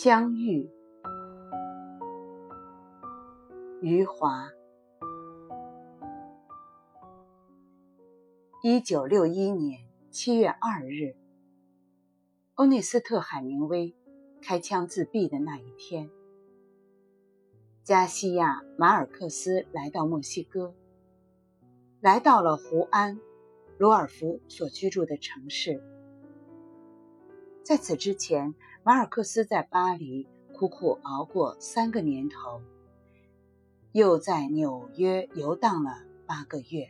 相遇，余华。一九六一年七月二日，欧内斯特·海明威开枪自毙的那一天，加西亚·马尔克斯来到墨西哥，来到了胡安·罗尔福所居住的城市。在此之前，马尔克斯在巴黎苦苦熬过三个年头，又在纽约游荡了八个月，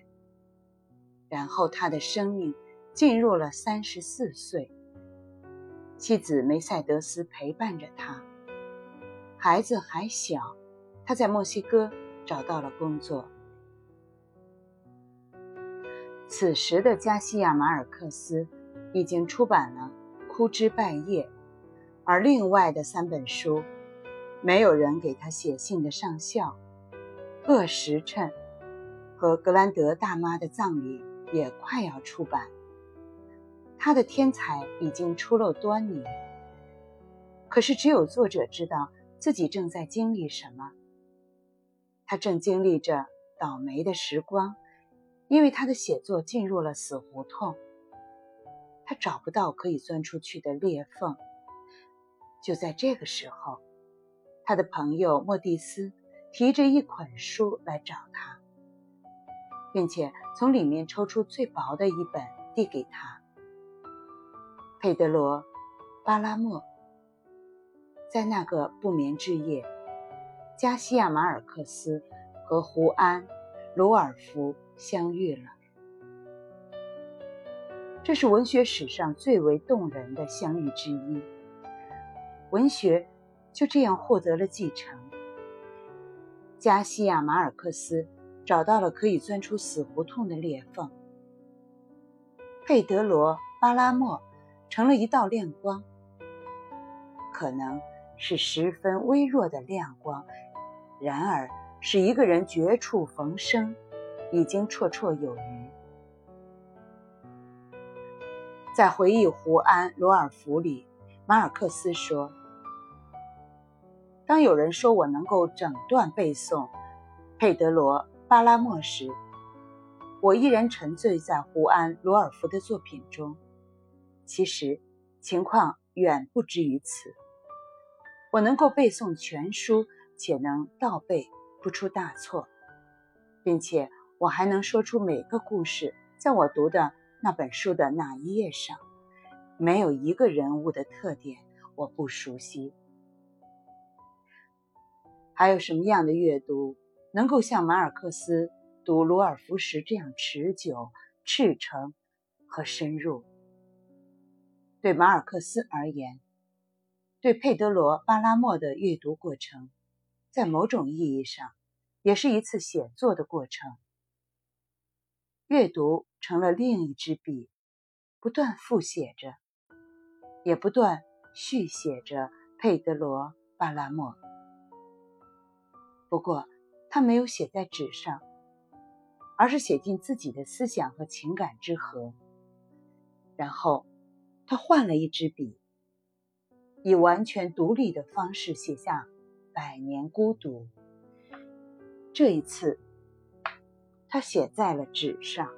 然后他的生命进入了三十四岁。妻子梅赛德斯陪伴着他，孩子还小，他在墨西哥找到了工作。此时的加西亚·马尔克斯已经出版了《枯枝败叶》。而另外的三本书，没有人给他写信的上校，《恶时辰》和《格兰德大妈的葬礼》也快要出版。他的天才已经初露端倪，可是只有作者知道自己正在经历什么。他正经历着倒霉的时光，因为他的写作进入了死胡同，他找不到可以钻出去的裂缝。就在这个时候，他的朋友莫蒂斯提着一捆书来找他，并且从里面抽出最薄的一本递给他。佩德罗·巴拉莫在那个不眠之夜，加西亚·马尔克斯和胡安·鲁尔夫相遇了。这是文学史上最为动人的相遇之一。文学就这样获得了继承。加西亚·马尔克斯找到了可以钻出死胡同的裂缝，佩德罗·巴拉莫成了一道亮光，可能是十分微弱的亮光，然而使一个人绝处逢生，已经绰绰有余。在回忆胡安·罗尔福里，马尔克斯说。当有人说我能够整段背诵佩德罗·巴拉莫时，我依然沉醉在胡安·罗尔福的作品中。其实情况远不止于此。我能够背诵全书，且能倒背不出大错，并且我还能说出每个故事在我读的那本书的那一页上。没有一个人物的特点我不熟悉。还有什么样的阅读能够像马尔克斯读罗尔夫时这样持久、赤诚和深入？对马尔克斯而言，对佩德罗·巴拉莫的阅读过程，在某种意义上也是一次写作的过程。阅读成了另一支笔，不断复写着，也不断续写着佩德罗·巴拉莫。不过，他没有写在纸上，而是写进自己的思想和情感之河。然后，他换了一支笔，以完全独立的方式写下《百年孤独》。这一次，他写在了纸上。